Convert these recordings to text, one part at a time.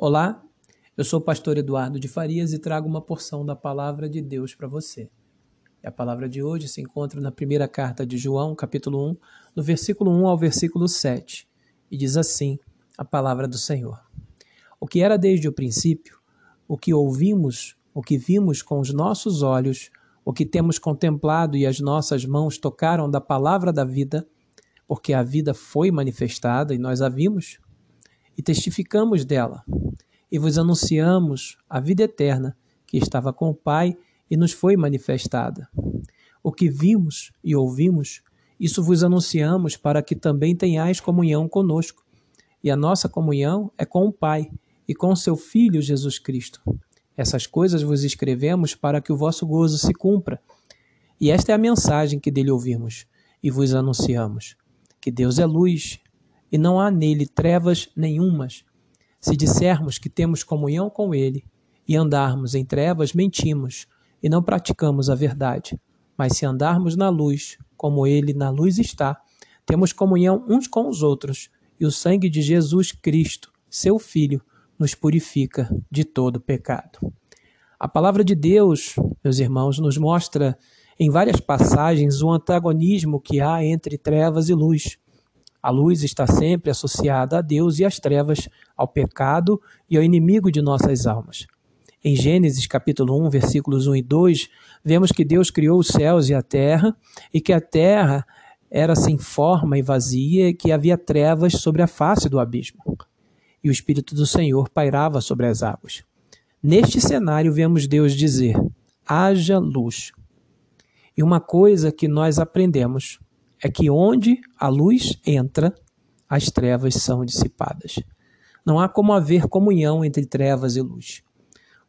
Olá, eu sou o pastor Eduardo de Farias e trago uma porção da palavra de Deus para você. E a palavra de hoje se encontra na primeira carta de João, capítulo 1, no versículo 1 ao versículo 7, e diz assim: a palavra do Senhor. O que era desde o princípio, o que ouvimos, o que vimos com os nossos olhos, o que temos contemplado e as nossas mãos tocaram da palavra da vida, porque a vida foi manifestada e nós a vimos, e testificamos dela, e vos anunciamos a vida eterna que estava com o Pai e nos foi manifestada. O que vimos e ouvimos, isso vos anunciamos para que também tenhais comunhão conosco. E a nossa comunhão é com o Pai e com seu Filho Jesus Cristo. Essas coisas vos escrevemos para que o vosso gozo se cumpra. E esta é a mensagem que dele ouvimos e vos anunciamos: que Deus é luz e não há nele trevas nenhumas. Se dissermos que temos comunhão com ele e andarmos em trevas, mentimos e não praticamos a verdade. Mas se andarmos na luz, como ele na luz está, temos comunhão uns com os outros, e o sangue de Jesus Cristo, seu Filho, nos purifica de todo pecado. A palavra de Deus, meus irmãos, nos mostra em várias passagens o antagonismo que há entre trevas e luz. A luz está sempre associada a Deus e as trevas ao pecado e ao inimigo de nossas almas. Em Gênesis capítulo 1, versículos 1 e 2, vemos que Deus criou os céus e a terra e que a terra era sem forma e vazia e que havia trevas sobre a face do abismo. E o Espírito do Senhor pairava sobre as águas. Neste cenário, vemos Deus dizer: haja luz. E uma coisa que nós aprendemos é que onde a luz entra, as trevas são dissipadas. Não há como haver comunhão entre trevas e luz.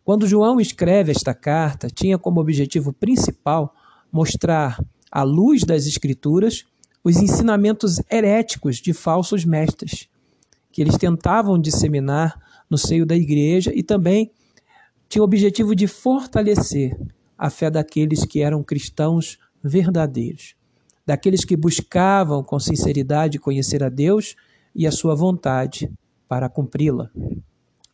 Quando João escreve esta carta, tinha como objetivo principal mostrar à luz das Escrituras os ensinamentos heréticos de falsos mestres que eles tentavam disseminar no seio da igreja e também tinha o objetivo de fortalecer a fé daqueles que eram cristãos verdadeiros daqueles que buscavam com sinceridade conhecer a Deus e a sua vontade para cumpri-la.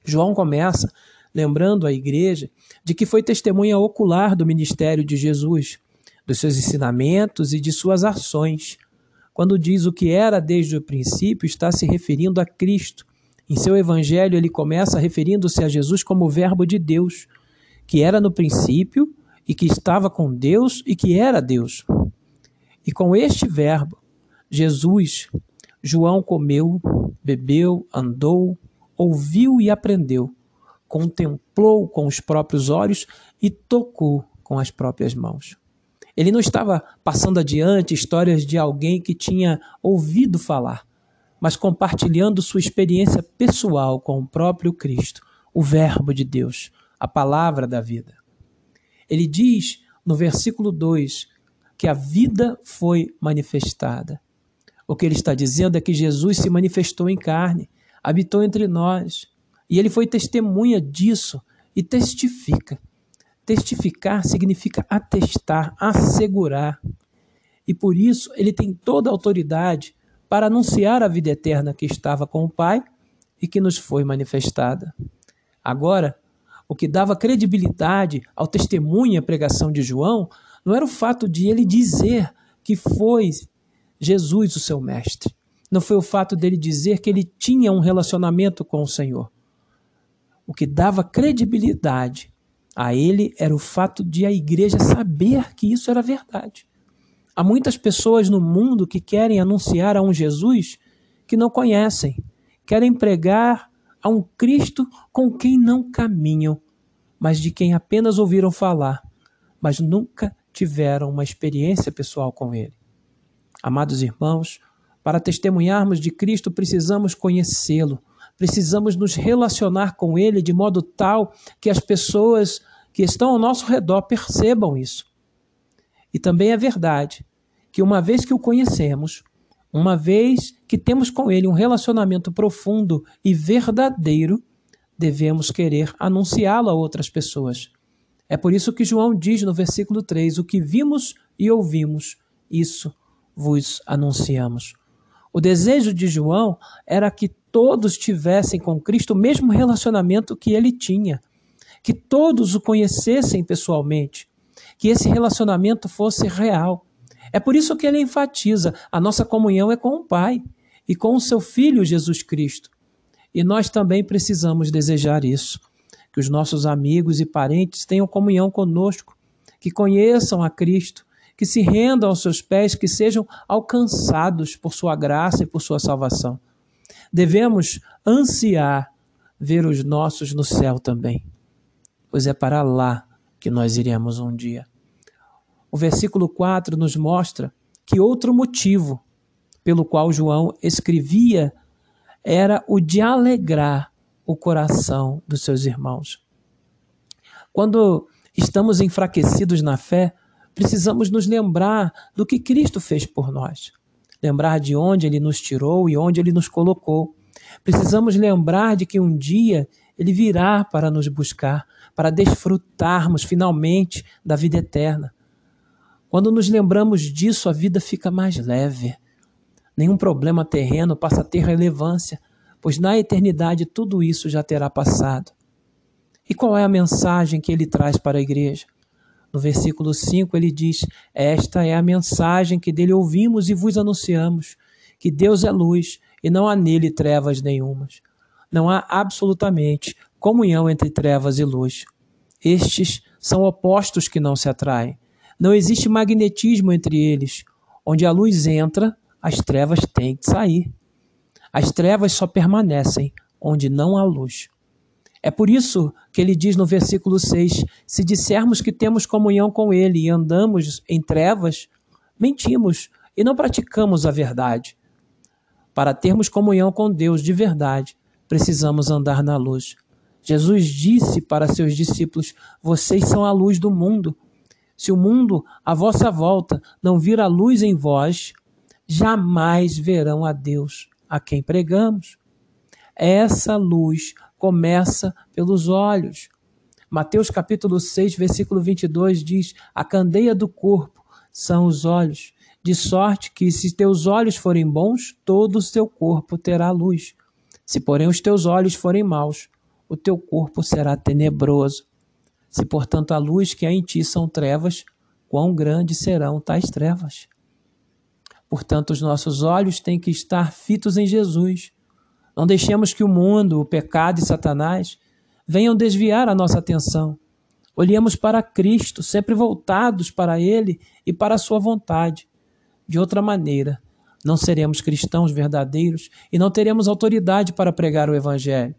João começa lembrando a igreja de que foi testemunha ocular do ministério de Jesus, dos seus ensinamentos e de suas ações. Quando diz o que era desde o princípio, está se referindo a Cristo. Em seu evangelho, ele começa referindo-se a Jesus como o Verbo de Deus, que era no princípio e que estava com Deus e que era Deus. E com este verbo, Jesus, João comeu, bebeu, andou, ouviu e aprendeu, contemplou com os próprios olhos e tocou com as próprias mãos. Ele não estava passando adiante histórias de alguém que tinha ouvido falar, mas compartilhando sua experiência pessoal com o próprio Cristo, o Verbo de Deus, a palavra da vida. Ele diz no versículo 2 que a vida foi manifestada. O que ele está dizendo é que Jesus se manifestou em carne, habitou entre nós, e ele foi testemunha disso e testifica. Testificar significa atestar, assegurar. E por isso ele tem toda a autoridade para anunciar a vida eterna que estava com o Pai e que nos foi manifestada. Agora, o que dava credibilidade ao testemunho e à pregação de João não era o fato de ele dizer que foi Jesus o seu mestre. Não foi o fato dele dizer que ele tinha um relacionamento com o Senhor. O que dava credibilidade a ele era o fato de a igreja saber que isso era verdade. Há muitas pessoas no mundo que querem anunciar a um Jesus que não conhecem, querem pregar a um Cristo com quem não caminham, mas de quem apenas ouviram falar, mas nunca tiveram uma experiência pessoal com Ele. Amados irmãos, para testemunharmos de Cristo, precisamos conhecê-lo, precisamos nos relacionar com Ele de modo tal que as pessoas que estão ao nosso redor percebam isso. E também é verdade que, uma vez que o conhecemos, uma vez que temos com Ele um relacionamento profundo e verdadeiro, devemos querer anunciá-lo a outras pessoas. É por isso que João diz no versículo 3: O que vimos e ouvimos, isso vos anunciamos. O desejo de João era que todos tivessem com Cristo o mesmo relacionamento que ele tinha, que todos o conhecessem pessoalmente, que esse relacionamento fosse real. É por isso que ele enfatiza: a nossa comunhão é com o Pai e com o seu Filho Jesus Cristo. E nós também precisamos desejar isso, que os nossos amigos e parentes tenham comunhão conosco, que conheçam a Cristo, que se rendam aos seus pés, que sejam alcançados por sua graça e por sua salvação. Devemos ansiar ver os nossos no céu também, pois é para lá que nós iremos um dia. O versículo 4 nos mostra que outro motivo pelo qual João escrevia era o de alegrar o coração dos seus irmãos. Quando estamos enfraquecidos na fé, precisamos nos lembrar do que Cristo fez por nós, lembrar de onde Ele nos tirou e onde Ele nos colocou. Precisamos lembrar de que um dia Ele virá para nos buscar, para desfrutarmos finalmente da vida eterna. Quando nos lembramos disso, a vida fica mais leve. Nenhum problema terreno passa a ter relevância, pois na eternidade tudo isso já terá passado. E qual é a mensagem que ele traz para a igreja? No versículo 5 ele diz: Esta é a mensagem que dele ouvimos e vos anunciamos: que Deus é luz e não há nele trevas nenhumas. Não há absolutamente comunhão entre trevas e luz. Estes são opostos que não se atraem. Não existe magnetismo entre eles. Onde a luz entra, as trevas têm que sair. As trevas só permanecem onde não há luz. É por isso que ele diz no versículo 6: Se dissermos que temos comunhão com ele e andamos em trevas, mentimos e não praticamos a verdade. Para termos comunhão com Deus de verdade, precisamos andar na luz. Jesus disse para seus discípulos: Vocês são a luz do mundo. Se o mundo à vossa volta não vir a luz em vós, jamais verão a Deus a quem pregamos. Essa luz começa pelos olhos. Mateus capítulo 6, versículo 22 diz: A candeia do corpo são os olhos, de sorte que se teus olhos forem bons, todo o teu corpo terá luz. Se porém os teus olhos forem maus, o teu corpo será tenebroso. Se portanto a luz que há em ti são trevas, quão grandes serão tais trevas? Portanto, os nossos olhos têm que estar fitos em Jesus não deixemos que o mundo, o pecado e Satanás venham desviar a nossa atenção. Olhemos para Cristo, sempre voltados para Ele e para a Sua vontade. De outra maneira, não seremos cristãos verdadeiros e não teremos autoridade para pregar o Evangelho.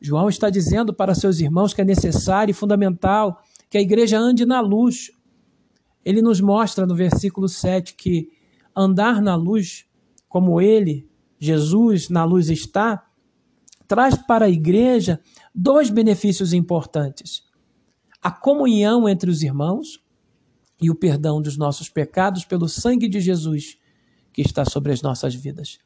João está dizendo para seus irmãos que é necessário e fundamental que a igreja ande na luz. Ele nos mostra no versículo 7 que andar na luz, como ele, Jesus na luz está, traz para a igreja dois benefícios importantes: a comunhão entre os irmãos e o perdão dos nossos pecados pelo sangue de Jesus que está sobre as nossas vidas.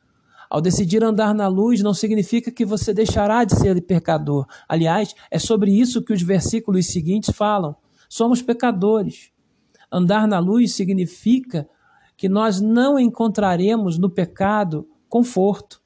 Ao decidir andar na luz, não significa que você deixará de ser pecador. Aliás, é sobre isso que os versículos seguintes falam. Somos pecadores. Andar na luz significa que nós não encontraremos no pecado conforto,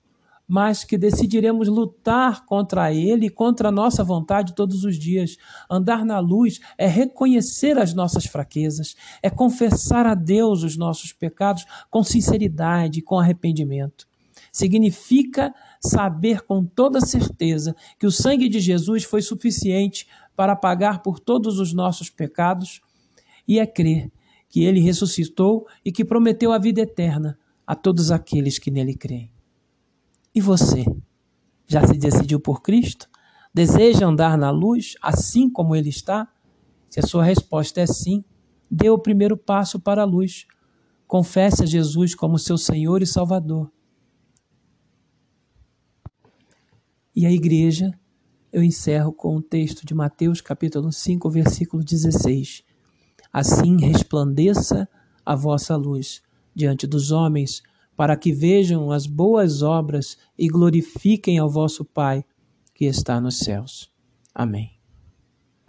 mas que decidiremos lutar contra ele contra a nossa vontade todos os dias. Andar na luz é reconhecer as nossas fraquezas, é confessar a Deus os nossos pecados com sinceridade com arrependimento. Significa saber com toda certeza que o sangue de Jesus foi suficiente para pagar por todos os nossos pecados e é crer que ele ressuscitou e que prometeu a vida eterna a todos aqueles que nele creem. E você? Já se decidiu por Cristo? Deseja andar na luz assim como ele está? Se a sua resposta é sim, dê o primeiro passo para a luz. Confesse a Jesus como seu Senhor e Salvador. E a igreja, eu encerro com o texto de Mateus capítulo 5, versículo 16. Assim resplandeça a vossa luz diante dos homens, para que vejam as boas obras e glorifiquem ao vosso Pai que está nos céus. Amém.